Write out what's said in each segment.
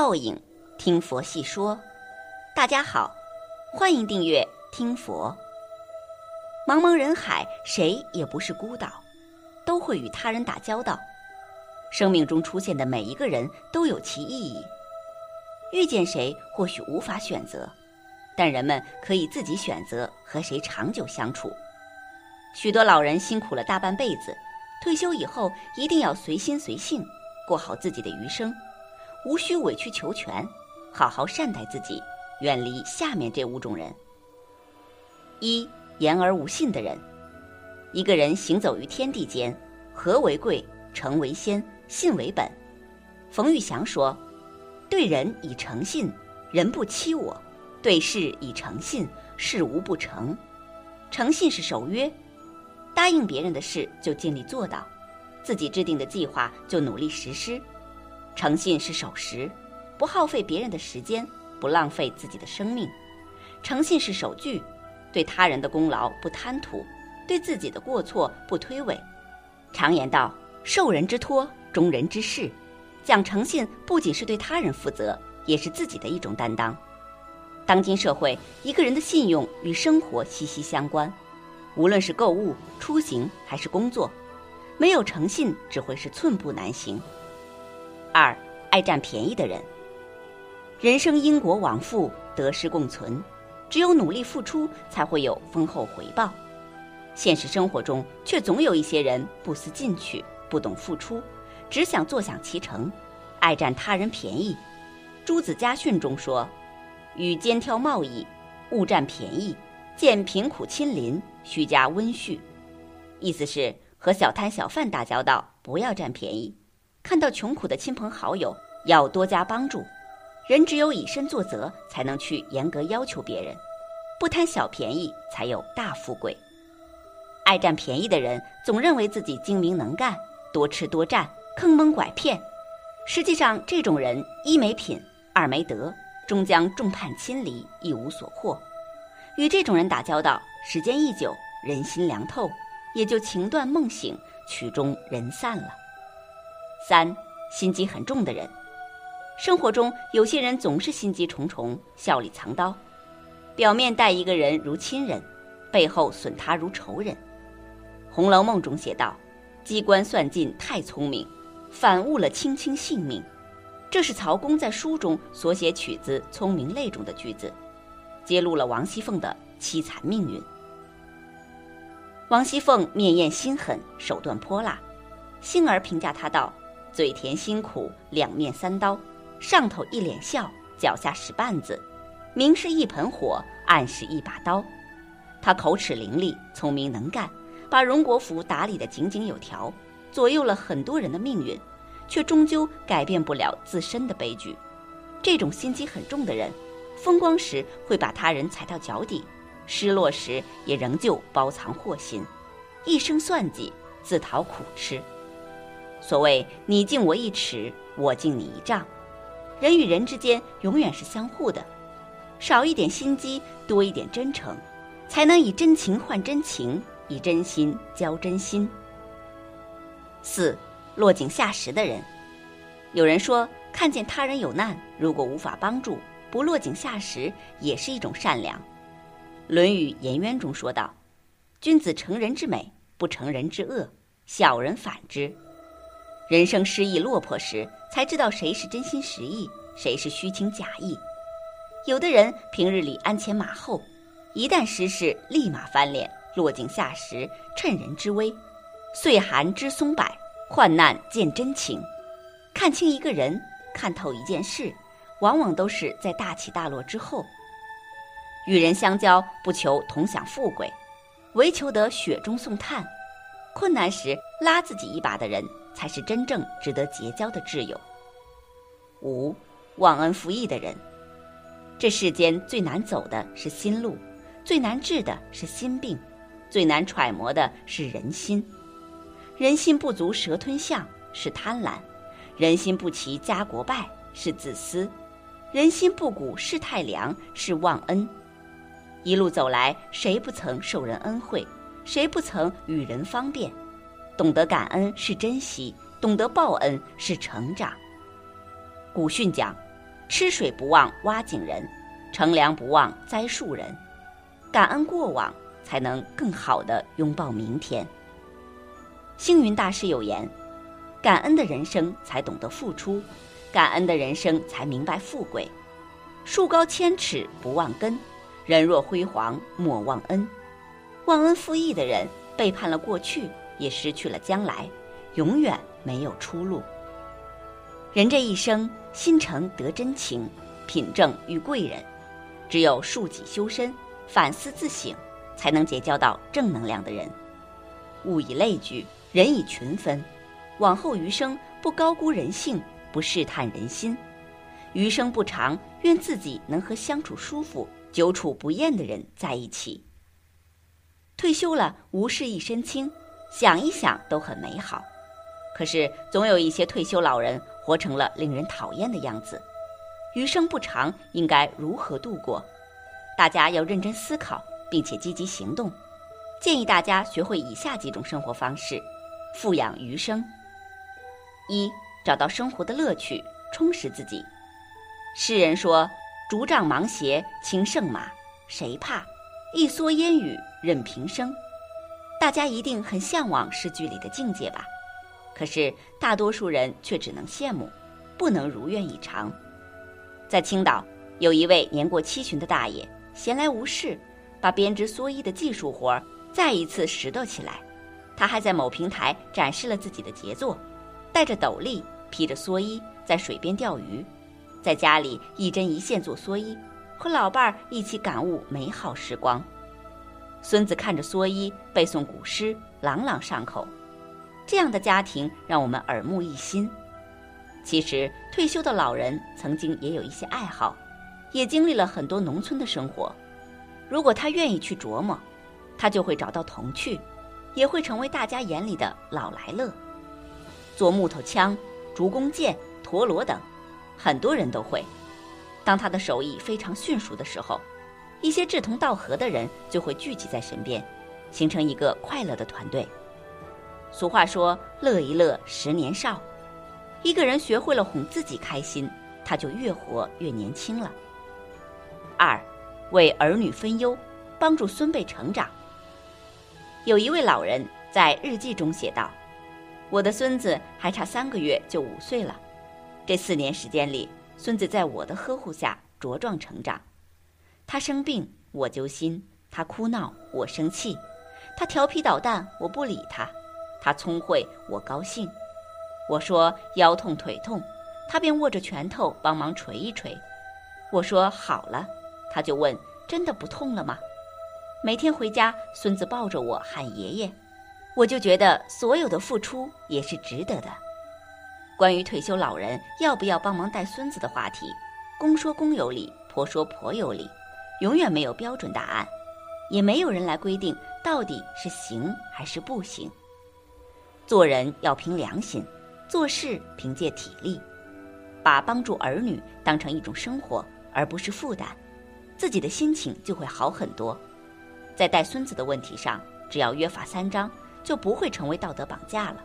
报应，听佛细说。大家好，欢迎订阅听佛。茫茫人海，谁也不是孤岛，都会与他人打交道。生命中出现的每一个人都有其意义。遇见谁或许无法选择，但人们可以自己选择和谁长久相处。许多老人辛苦了大半辈子，退休以后一定要随心随性，过好自己的余生。无需委曲求全，好好善待自己，远离下面这五种人：一言而无信的人。一个人行走于天地间，和为贵，诚为先，信为本。冯玉祥说：“对人以诚信，人不欺我；对事以诚信，事无不成。诚信是守约，答应别人的事就尽力做到，自己制定的计划就努力实施。”诚信是守时，不耗费别人的时间，不浪费自己的生命；诚信是守据，对他人的功劳不贪图，对自己的过错不推诿。常言道：“受人之托，忠人之事。”讲诚信不仅是对他人负责，也是自己的一种担当。当今社会，一个人的信用与生活息息相关，无论是购物、出行还是工作，没有诚信，只会是寸步难行。二爱占便宜的人。人生因果往复，得失共存，只有努力付出，才会有丰厚回报。现实生活中，却总有一些人不思进取，不懂付出，只想坐享其成，爱占他人便宜。朱子家训中说：“与肩挑贸易，勿占便宜；见贫苦亲邻，须加温煦。”意思是和小摊小贩打交道，不要占便宜。看到穷苦的亲朋好友，要多加帮助。人只有以身作则，才能去严格要求别人，不贪小便宜，才有大富贵。爱占便宜的人，总认为自己精明能干，多吃多占，坑蒙拐骗。实际上，这种人一没品，二没德，终将众叛亲离，一无所获。与这种人打交道，时间一久，人心凉透，也就情断梦醒，曲终人散了。三心机很重的人，生活中有些人总是心机重重，笑里藏刀，表面待一个人如亲人，背后损他如仇人。《红楼梦》中写道：“机关算尽太聪明，反误了卿卿性命。”这是曹公在书中所写曲子《聪明泪》中的句子，揭露了王熙凤的凄惨命运。王熙凤面艳心狠，手段泼辣，幸儿评价她道。嘴甜心苦，两面三刀，上头一脸笑，脚下使绊子，明是一盆火，暗是一把刀。他口齿伶俐，聪明能干，把荣国府打理得井井有条，左右了很多人的命运，却终究改变不了自身的悲剧。这种心机很重的人，风光时会把他人踩到脚底，失落时也仍旧包藏祸心，一生算计，自讨苦吃。所谓你敬我一尺，我敬你一丈，人与人之间永远是相互的，少一点心机，多一点真诚，才能以真情换真情，以真心交真心。四，落井下石的人，有人说，看见他人有难，如果无法帮助，不落井下石，也是一种善良。《论语颜渊》中说道：“君子成人之美，不成人之恶；小人反之。”人生失意落魄时，才知道谁是真心实意，谁是虚情假意。有的人平日里鞍前马后，一旦失事，立马翻脸，落井下石，趁人之危。岁寒知松柏，患难见真情。看清一个人，看透一件事，往往都是在大起大落之后。与人相交，不求同享富贵，唯求得雪中送炭。困难时拉自己一把的人。才是真正值得结交的挚友。五，忘恩负义的人。这世间最难走的是心路，最难治的是心病，最难揣摩的是人心。人心不足蛇吞象是贪婪，人心不齐家国败是自私，人心不古世态凉是忘恩。一路走来，谁不曾受人恩惠？谁不曾与人方便？懂得感恩是珍惜，懂得报恩是成长。古训讲：“吃水不忘挖井人，乘凉不忘栽树人。感恩过往，才能更好的拥抱明天。星云大师有言：“感恩的人生才懂得付出，感恩的人生才明白富贵。树高千尺不忘根，人若辉煌莫忘恩。忘恩负义的人，背叛了过去，也失去了将来，永远没有出路。人这一生，心诚得真情，品正遇贵人。只有恕己修身，反思自省，才能结交到正能量的人。物以类聚。”人以群分，往后余生不高估人性，不试探人心。余生不长，愿自己能和相处舒服、久处不厌的人在一起。退休了，无事一身轻，想一想都很美好。可是，总有一些退休老人活成了令人讨厌的样子。余生不长，应该如何度过？大家要认真思考，并且积极行动。建议大家学会以下几种生活方式。富养余生。一，找到生活的乐趣，充实自己。诗人说：“竹杖芒鞋轻胜马，谁怕？一蓑烟雨任平生。”大家一定很向往诗句里的境界吧？可是大多数人却只能羡慕，不能如愿以偿。在青岛，有一位年过七旬的大爷，闲来无事，把编织蓑衣的技术活儿再一次拾掇起来。他还在某平台展示了自己的杰作，戴着斗笠，披着蓑衣，在水边钓鱼，在家里一针一线做蓑衣，和老伴儿一起感悟美好时光。孙子看着蓑衣背诵古诗，朗朗上口。这样的家庭让我们耳目一新。其实退休的老人曾经也有一些爱好，也经历了很多农村的生活。如果他愿意去琢磨，他就会找到童趣。也会成为大家眼里的老来乐。做木头枪、竹弓箭、陀螺等，很多人都会。当他的手艺非常迅速的时候，一些志同道合的人就会聚集在身边，形成一个快乐的团队。俗话说：“乐一乐，十年少。”一个人学会了哄自己开心，他就越活越年轻了。二，为儿女分忧，帮助孙辈成长。有一位老人在日记中写道：“我的孙子还差三个月就五岁了，这四年时间里，孙子在我的呵护下茁壮成长。他生病，我揪心；他哭闹，我生气；他调皮捣蛋，我不理他；他聪慧，我高兴。我说腰痛腿痛，他便握着拳头帮忙捶一捶。我说好了，他就问：真的不痛了吗？”每天回家，孙子抱着我喊爷爷，我就觉得所有的付出也是值得的。关于退休老人要不要帮忙带孙子的话题，公说公有理，婆说婆有理，永远没有标准答案，也没有人来规定到底是行还是不行。做人要凭良心，做事凭借体力，把帮助儿女当成一种生活，而不是负担，自己的心情就会好很多。在带孙子的问题上，只要约法三章，就不会成为道德绑架了。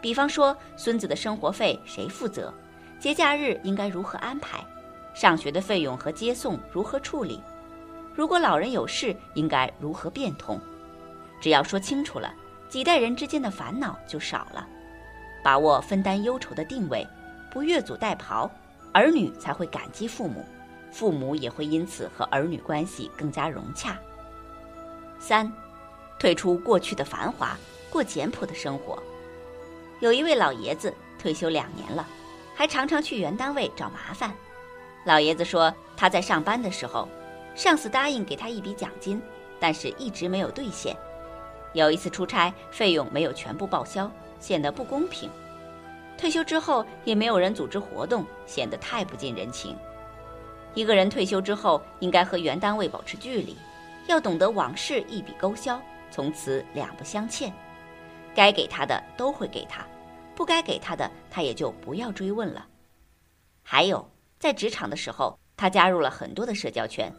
比方说，孙子的生活费谁负责？节假日应该如何安排？上学的费用和接送如何处理？如果老人有事，应该如何变通？只要说清楚了，几代人之间的烦恼就少了。把握分担忧愁的定位，不越俎代庖，儿女才会感激父母，父母也会因此和儿女关系更加融洽。三，退出过去的繁华，过简朴的生活。有一位老爷子退休两年了，还常常去原单位找麻烦。老爷子说，他在上班的时候，上司答应给他一笔奖金，但是一直没有兑现。有一次出差，费用没有全部报销，显得不公平。退休之后也没有人组织活动，显得太不近人情。一个人退休之后，应该和原单位保持距离。要懂得往事一笔勾销，从此两不相欠。该给他的都会给他，不该给他的他也就不要追问了。还有，在职场的时候，他加入了很多的社交圈，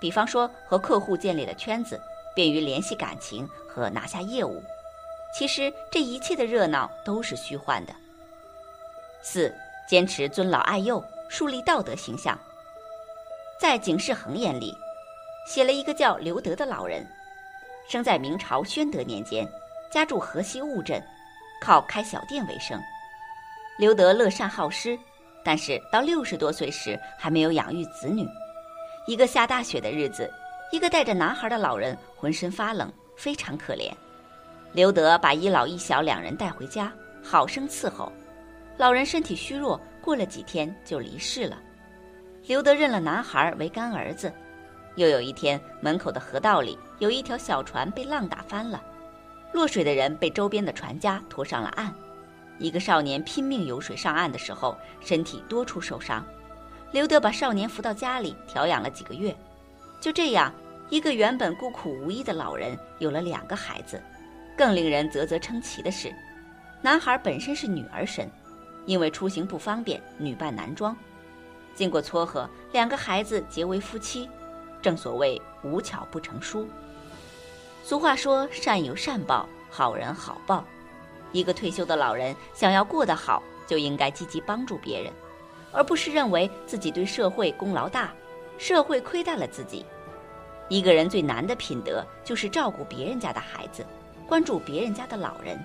比方说和客户建立了圈子，便于联系感情和拿下业务。其实这一切的热闹都是虚幻的。四，坚持尊老爱幼，树立道德形象。在警世恒眼里，写了一个叫刘德的老人，生在明朝宣德年间，家住河西务镇，靠开小店为生。刘德乐善好施，但是到六十多岁时还没有养育子女。一个下大雪的日子，一个带着男孩的老人浑身发冷，非常可怜。刘德把一老一小两人带回家，好生伺候。老人身体虚弱，过了几天就离世了。刘德认了男孩为干儿子。又有一天，门口的河道里有一条小船被浪打翻了，落水的人被周边的船家拖上了岸。一个少年拼命游水上岸的时候，身体多处受伤。刘德把少年扶到家里调养了几个月。就这样，一个原本孤苦无依的老人有了两个孩子。更令人啧啧称奇的是，男孩本身是女儿身，因为出行不方便，女扮男装。经过撮合，两个孩子结为夫妻。正所谓无巧不成书。俗话说：“善有善报，好人好报。”一个退休的老人想要过得好，就应该积极帮助别人，而不是认为自己对社会功劳大，社会亏待了自己。一个人最难的品德，就是照顾别人家的孩子。关注别人家的老人。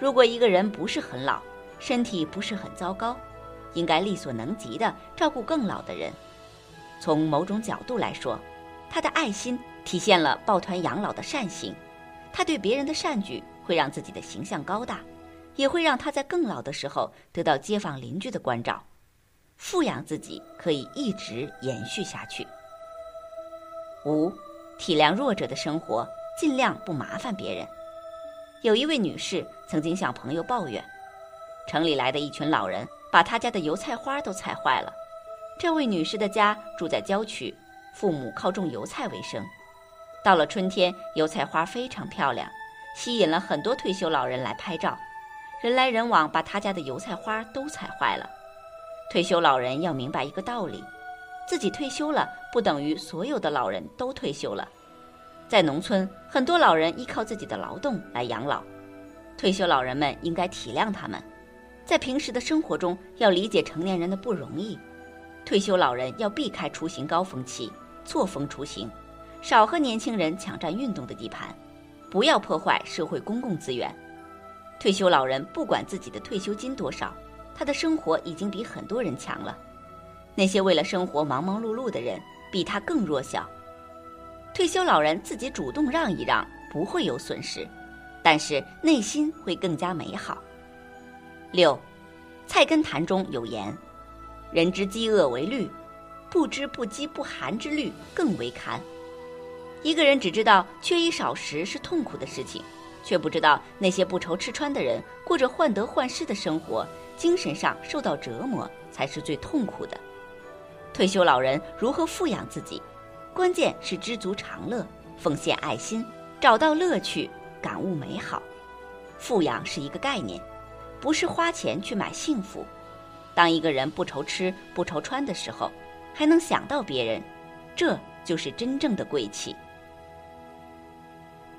如果一个人不是很老，身体不是很糟糕，应该力所能及的照顾更老的人。从某种角度来说，他的爱心体现了抱团养老的善行。他对别人的善举会让自己的形象高大，也会让他在更老的时候得到街坊邻居的关照，富养自己可以一直延续下去。五，体谅弱者的生活。尽量不麻烦别人。有一位女士曾经向朋友抱怨，城里来的一群老人把她家的油菜花都踩坏了。这位女士的家住在郊区，父母靠种油菜为生。到了春天，油菜花非常漂亮，吸引了很多退休老人来拍照。人来人往，把他家的油菜花都踩坏了。退休老人要明白一个道理：自己退休了，不等于所有的老人都退休了。在农村，很多老人依靠自己的劳动来养老，退休老人们应该体谅他们，在平时的生活中要理解成年人的不容易。退休老人要避开出行高峰期，错峰出行，少和年轻人抢占运动的地盘，不要破坏社会公共资源。退休老人不管自己的退休金多少，他的生活已经比很多人强了。那些为了生活忙忙碌碌的人，比他更弱小。退休老人自己主动让一让，不会有损失，但是内心会更加美好。六，《菜根谭》中有言：“人之饥饿为虑，不知不饥不寒之虑更为堪。”一个人只知道缺衣少食是痛苦的事情，却不知道那些不愁吃穿的人过着患得患失的生活，精神上受到折磨才是最痛苦的。退休老人如何富养自己？关键是知足常乐，奉献爱心，找到乐趣，感悟美好。富养是一个概念，不是花钱去买幸福。当一个人不愁吃不愁穿的时候，还能想到别人，这就是真正的贵气。